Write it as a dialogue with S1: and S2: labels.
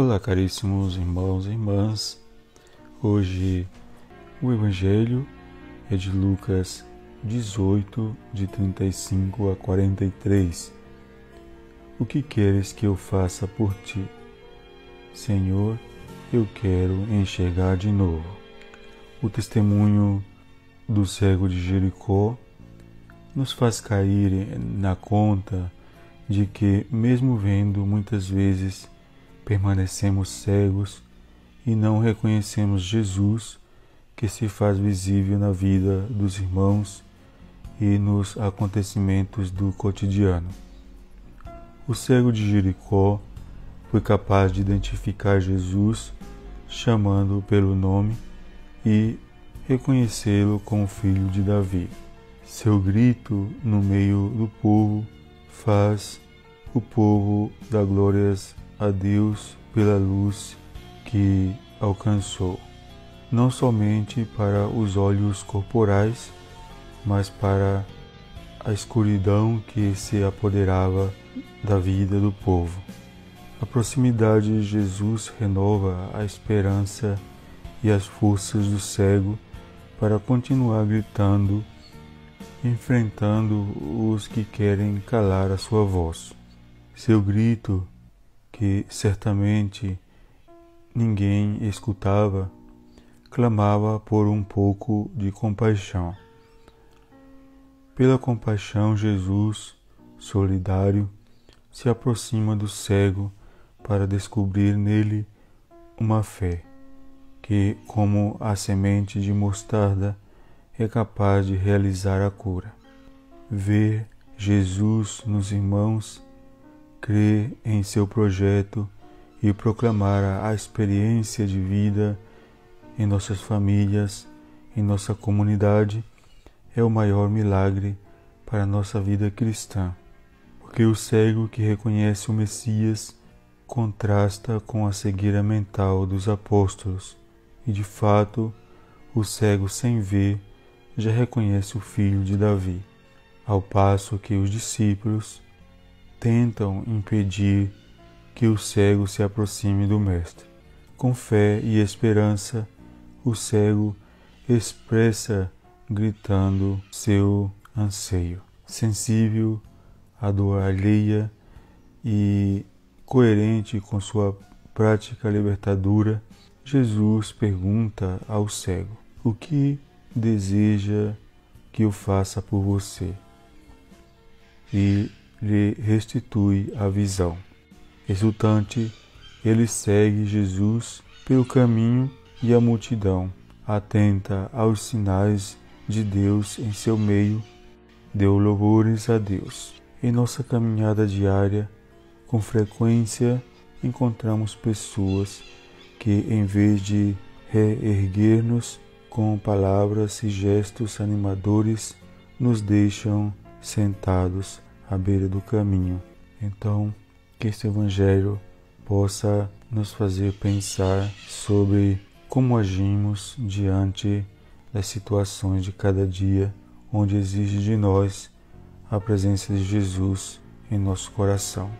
S1: Olá, caríssimos irmãos e irmãs. Hoje o Evangelho é de Lucas 18, de 35 a 43. O que queres que eu faça por ti? Senhor, eu quero enxergar de novo. O testemunho do cego de Jericó nos faz cair na conta de que, mesmo vendo muitas vezes permanecemos cegos e não reconhecemos Jesus que se faz visível na vida dos irmãos e nos acontecimentos do cotidiano. O cego de Jericó foi capaz de identificar Jesus chamando-o pelo nome e reconhecê-lo como filho de Davi. Seu grito no meio do povo faz o povo dar glórias a Deus pela luz que alcançou, não somente para os olhos corporais, mas para a escuridão que se apoderava da vida do povo. A proximidade de Jesus renova a esperança e as forças do cego para continuar gritando, enfrentando os que querem calar a sua voz. Seu grito que certamente ninguém escutava, clamava por um pouco de compaixão. Pela compaixão, Jesus, solidário, se aproxima do cego para descobrir nele uma fé que, como a semente de mostarda, é capaz de realizar a cura. Ver Jesus nos irmãos crer em seu projeto e proclamar a experiência de vida em nossas famílias, em nossa comunidade, é o maior milagre para a nossa vida cristã. Porque o cego que reconhece o Messias contrasta com a cegueira mental dos apóstolos, e de fato, o cego sem ver já reconhece o filho de Davi, ao passo que os discípulos tentam impedir que o cego se aproxime do Mestre. Com fé e esperança, o cego expressa gritando seu anseio. Sensível à dor alheia e coerente com sua prática libertadora, Jesus pergunta ao cego: O que deseja que eu faça por você? E lhe restitui a visão. Resultante, ele segue Jesus pelo caminho e a multidão, atenta aos sinais de Deus em seu meio, deu louvores a Deus. Em nossa caminhada diária, com frequência encontramos pessoas que, em vez de reerguer-nos com palavras e gestos animadores, nos deixam sentados à beira do caminho. Então, que este Evangelho possa nos fazer pensar sobre como agimos diante das situações de cada dia, onde exige de nós a presença de Jesus em nosso coração.